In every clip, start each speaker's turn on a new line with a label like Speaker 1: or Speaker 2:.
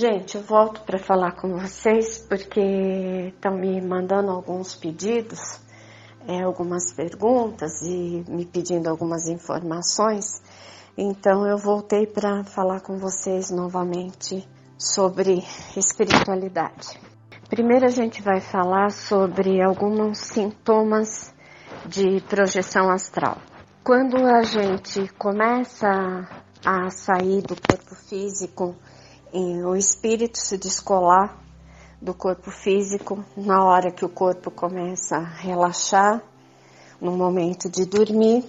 Speaker 1: Gente, eu volto para falar com vocês porque estão me mandando alguns pedidos, é, algumas perguntas e me pedindo algumas informações. Então eu voltei para falar com vocês novamente sobre espiritualidade. Primeiro a gente vai falar sobre alguns sintomas de projeção astral. Quando a gente começa a sair do corpo físico o espírito se descolar do corpo físico na hora que o corpo começa a relaxar, no momento de dormir.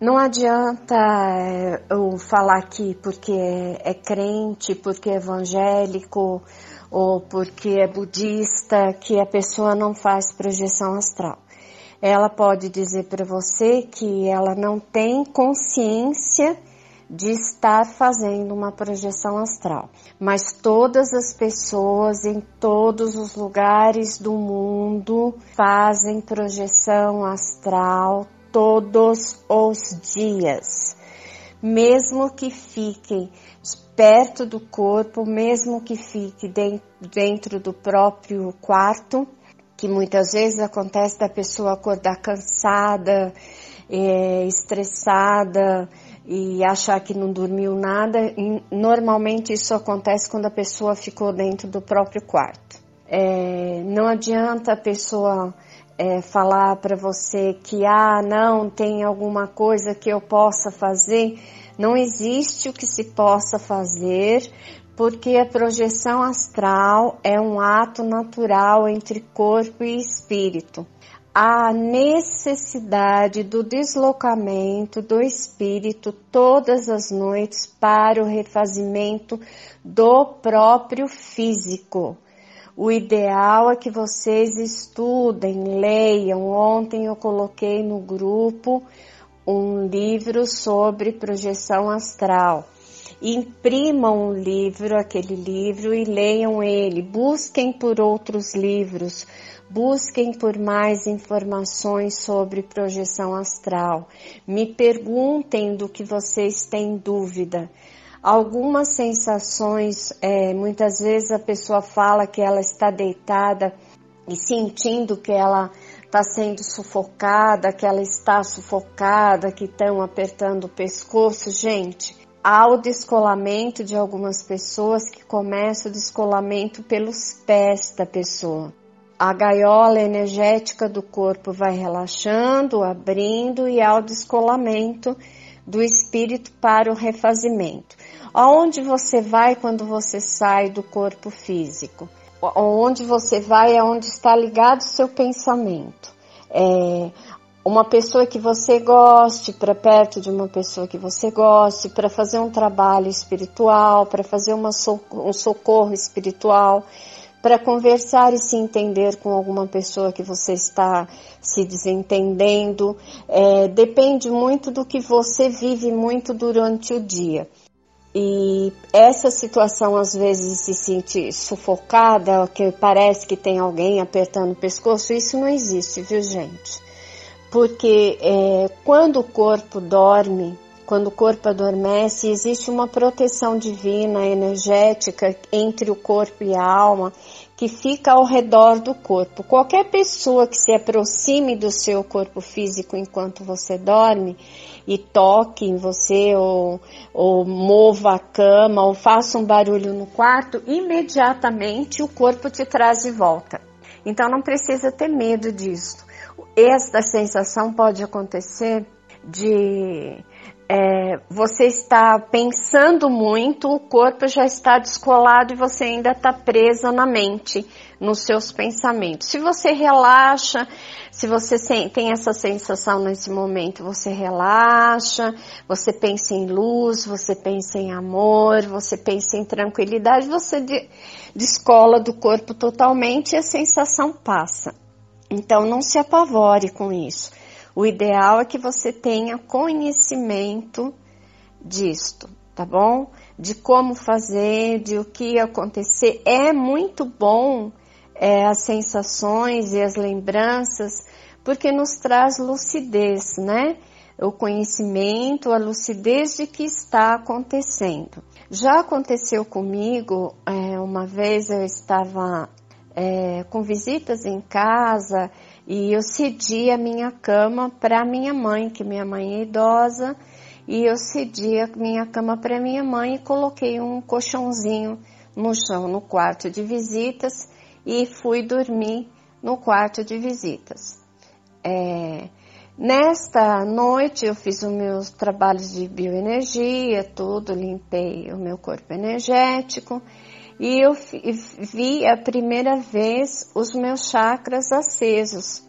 Speaker 1: Não adianta é, eu falar aqui porque é, é crente, porque é evangélico ou porque é budista que a pessoa não faz projeção astral. Ela pode dizer para você que ela não tem consciência de estar fazendo uma projeção astral, mas todas as pessoas em todos os lugares do mundo fazem projeção astral todos os dias, mesmo que fiquem perto do corpo, mesmo que fique dentro do próprio quarto, que muitas vezes acontece da pessoa acordar cansada, é, estressada, e achar que não dormiu nada. Normalmente isso acontece quando a pessoa ficou dentro do próprio quarto. É, não adianta a pessoa é, falar para você que ah não tem alguma coisa que eu possa fazer. Não existe o que se possa fazer porque a projeção astral é um ato natural entre corpo e espírito a necessidade do deslocamento do espírito todas as noites para o refazimento do próprio físico. O ideal é que vocês estudem, leiam. Ontem eu coloquei no grupo um livro sobre projeção astral. Imprimam um livro, aquele livro, e leiam ele. Busquem por outros livros Busquem por mais informações sobre projeção astral. Me perguntem do que vocês têm dúvida. Algumas sensações, é, muitas vezes a pessoa fala que ela está deitada e sentindo que ela está sendo sufocada, que ela está sufocada, que estão apertando o pescoço. Gente, há o descolamento de algumas pessoas que começa o descolamento pelos pés da pessoa a gaiola energética do corpo vai relaxando, abrindo e ao descolamento do espírito para o refazimento. Aonde você vai quando você sai do corpo físico? Onde você vai é onde está ligado o seu pensamento. É uma pessoa que você goste, para perto de uma pessoa que você goste, para fazer um trabalho espiritual, para fazer uma, um socorro espiritual para conversar e se entender com alguma pessoa que você está se desentendendo. É, depende muito do que você vive muito durante o dia. E essa situação às vezes se sente sufocada, que parece que tem alguém apertando o pescoço, isso não existe, viu gente? Porque é, quando o corpo dorme, quando o corpo adormece, existe uma proteção divina, energética entre o corpo e a alma que fica ao redor do corpo. Qualquer pessoa que se aproxime do seu corpo físico enquanto você dorme e toque em você ou, ou mova a cama ou faça um barulho no quarto, imediatamente o corpo te traz de volta. Então não precisa ter medo disso. Esta sensação pode acontecer de é, você está pensando muito, o corpo já está descolado e você ainda está presa na mente, nos seus pensamentos. Se você relaxa, se você tem essa sensação nesse momento, você relaxa, você pensa em luz, você pensa em amor, você pensa em tranquilidade, você descola do corpo totalmente e a sensação passa. Então não se apavore com isso. O ideal é que você tenha conhecimento disto, tá bom? De como fazer, de o que acontecer. É muito bom é, as sensações e as lembranças, porque nos traz lucidez, né? O conhecimento, a lucidez de que está acontecendo. Já aconteceu comigo é, uma vez eu estava é, com visitas em casa e eu cedi a minha cama para minha mãe, que minha mãe é idosa, e eu cedi a minha cama para minha mãe e coloquei um colchãozinho no chão no quarto de visitas e fui dormir no quarto de visitas. É, nesta noite eu fiz os meus trabalhos de bioenergia, tudo, limpei o meu corpo energético e eu vi a primeira vez os meus chakras acesos.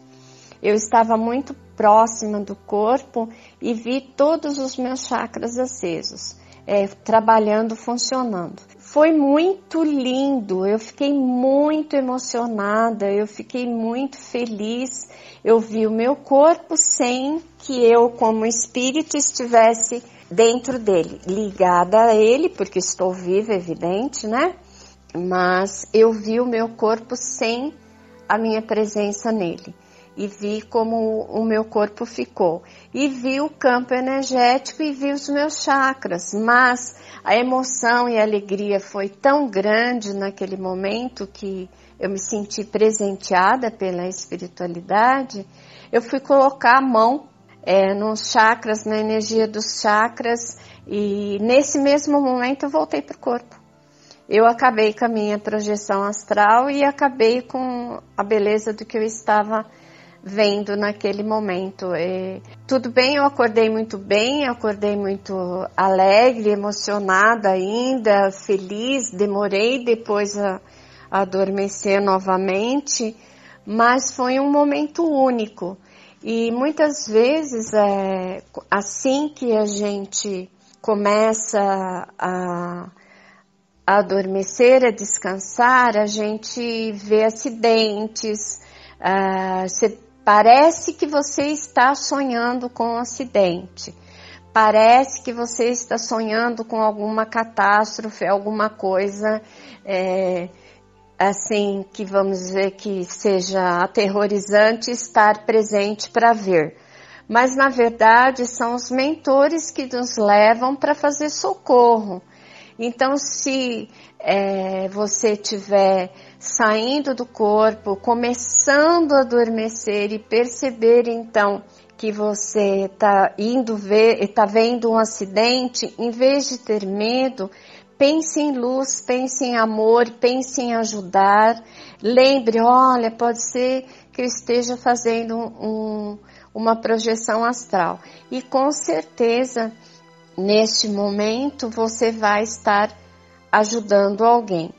Speaker 1: Eu estava muito próxima do corpo e vi todos os meus chakras acesos, é, trabalhando, funcionando. Foi muito lindo, eu fiquei muito emocionada, eu fiquei muito feliz. Eu vi o meu corpo sem que eu, como espírito, estivesse dentro dele, ligada a ele, porque estou viva, evidente, né? Mas eu vi o meu corpo sem a minha presença nele e vi como o meu corpo ficou. E vi o campo energético e vi os meus chakras, mas a emoção e a alegria foi tão grande naquele momento que eu me senti presenteada pela espiritualidade. Eu fui colocar a mão é, nos chakras, na energia dos chakras, e nesse mesmo momento eu voltei para o corpo. Eu acabei com a minha projeção astral e acabei com a beleza do que eu estava vendo naquele momento. E, tudo bem, eu acordei muito bem, acordei muito alegre, emocionada ainda, feliz, demorei depois a, a adormecer novamente, mas foi um momento único. E muitas vezes, é, assim que a gente começa a, a adormecer, a descansar, a gente vê acidentes, uh, Parece que você está sonhando com um acidente. Parece que você está sonhando com alguma catástrofe, alguma coisa é, assim que vamos dizer que seja aterrorizante estar presente para ver. Mas na verdade são os mentores que nos levam para fazer socorro. Então, se é, você tiver saindo do corpo, começando a adormecer e perceber então que você está indo ver, está vendo um acidente, em vez de ter medo, pense em luz, pense em amor, pense em ajudar. Lembre, olha, pode ser que eu esteja fazendo um, uma projeção astral. E com certeza, neste momento, você vai estar ajudando alguém.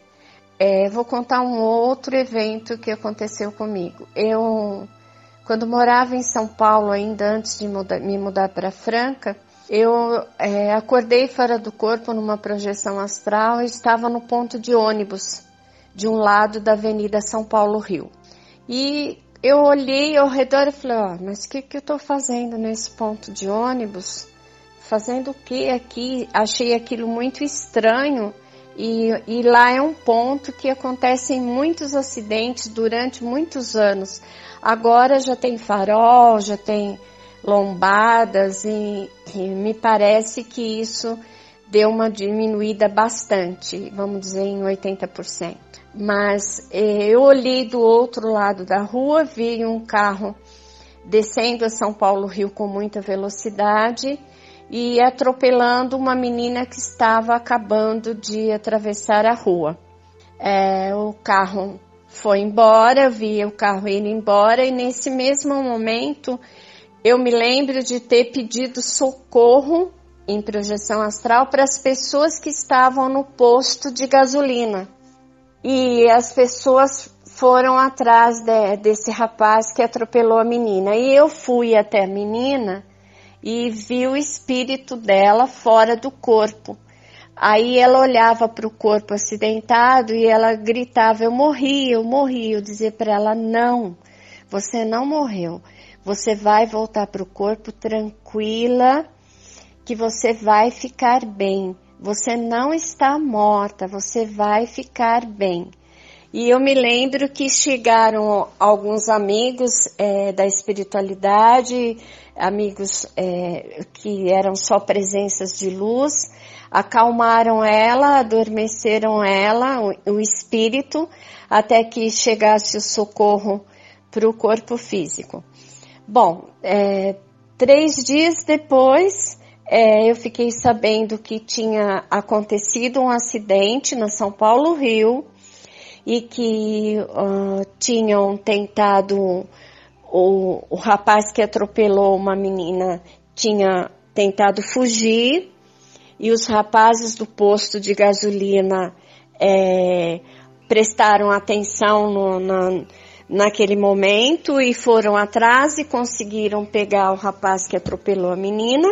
Speaker 1: É, vou contar um outro evento que aconteceu comigo. Eu, quando morava em São Paulo, ainda antes de me mudar para Franca, eu é, acordei fora do corpo numa projeção astral e estava no ponto de ônibus de um lado da Avenida São Paulo-Rio. E eu olhei ao redor e falei, oh, mas o que, que eu estou fazendo nesse ponto de ônibus? Fazendo o que aqui? Achei aquilo muito estranho e, e lá é um ponto que acontecem muitos acidentes durante muitos anos. Agora já tem farol, já tem lombadas e, e me parece que isso deu uma diminuída bastante, vamos dizer em 80%. Mas eh, eu olhei do outro lado da rua, vi um carro descendo a São Paulo Rio com muita velocidade e atropelando uma menina que estava acabando de atravessar a rua. É, o carro foi embora, eu vi o carro indo embora e nesse mesmo momento eu me lembro de ter pedido socorro em projeção astral para as pessoas que estavam no posto de gasolina. E as pessoas foram atrás de, desse rapaz que atropelou a menina. E eu fui até a menina e vi o espírito dela fora do corpo. Aí ela olhava para o corpo acidentado e ela gritava: Eu morri, eu morri. Eu dizia para ela: Não, você não morreu. Você vai voltar para o corpo tranquila, que você vai ficar bem. Você não está morta, você vai ficar bem. E eu me lembro que chegaram alguns amigos é, da espiritualidade, amigos é, que eram só presenças de luz, acalmaram ela, adormeceram ela, o, o espírito, até que chegasse o socorro para o corpo físico. Bom, é, três dias depois, é, eu fiquei sabendo que tinha acontecido um acidente na São Paulo Rio e que uh, tinham tentado o, o rapaz que atropelou uma menina tinha tentado fugir e os rapazes do posto de gasolina é, prestaram atenção no, na, naquele momento e foram atrás e conseguiram pegar o rapaz que atropelou a menina.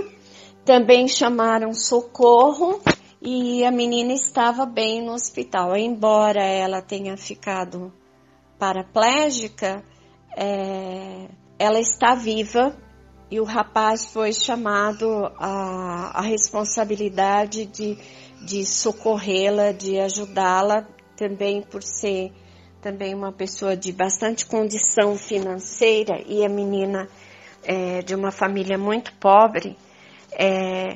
Speaker 1: Também chamaram socorro e a menina estava bem no hospital. Embora ela tenha ficado paraplégica, é, ela está viva e o rapaz foi chamado a, a responsabilidade de, de socorrê-la, de ajudá-la, também por ser também uma pessoa de bastante condição financeira e a menina é, de uma família muito pobre, é,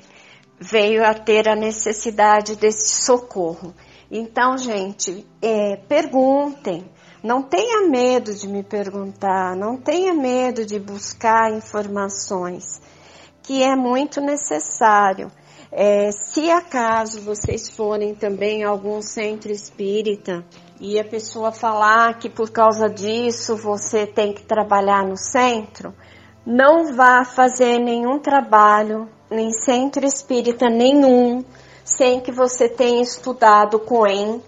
Speaker 1: veio a ter a necessidade desse socorro. Então, gente, é, perguntem, não tenha medo de me perguntar, não tenha medo de buscar informações, que é muito necessário. É, se acaso vocês forem também a algum centro espírita e a pessoa falar que por causa disso você tem que trabalhar no centro, não vá fazer nenhum trabalho em centro espírita nenhum sem que você tenha estudado Coen,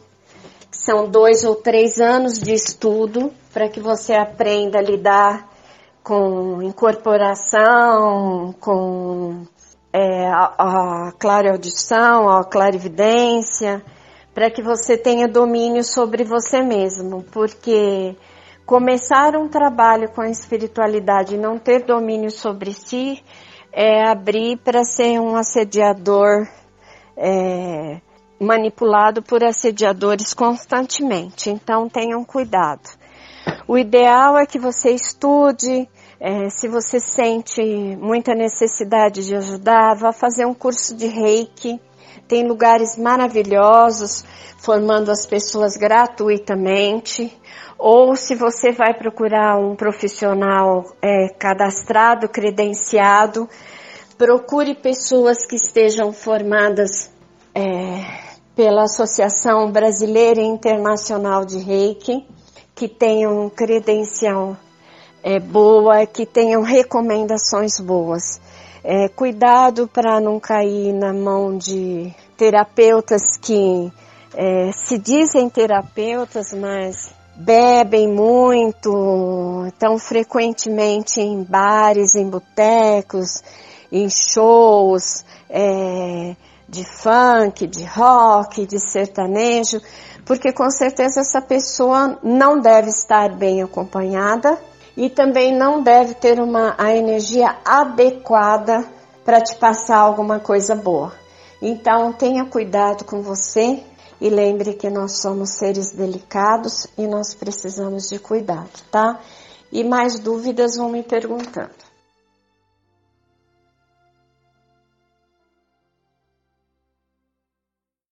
Speaker 1: que são dois ou três anos de estudo para que você aprenda a lidar com incorporação, com é, a, a clareaudição, a clarividência, para que você tenha domínio sobre você mesmo, porque começar um trabalho com a espiritualidade e não ter domínio sobre si é abrir para ser um assediador é, manipulado por assediadores constantemente. Então tenham cuidado. O ideal é que você estude. É, se você sente muita necessidade de ajudar, vá fazer um curso de reiki. Tem lugares maravilhosos formando as pessoas gratuitamente ou se você vai procurar um profissional é, cadastrado, credenciado, procure pessoas que estejam formadas é, pela Associação Brasileira e Internacional de Reiki, que tenham credencial é, boa, que tenham recomendações boas. É, cuidado para não cair na mão de terapeutas que é, se dizem terapeutas, mas bebem muito, tão frequentemente em bares, em botecos, em shows é, de funk, de rock, de sertanejo, porque com certeza essa pessoa não deve estar bem acompanhada e também não deve ter uma a energia adequada para te passar alguma coisa boa. Então tenha cuidado com você, e lembre que nós somos seres delicados e nós precisamos de cuidado, tá? E mais dúvidas vão me perguntando.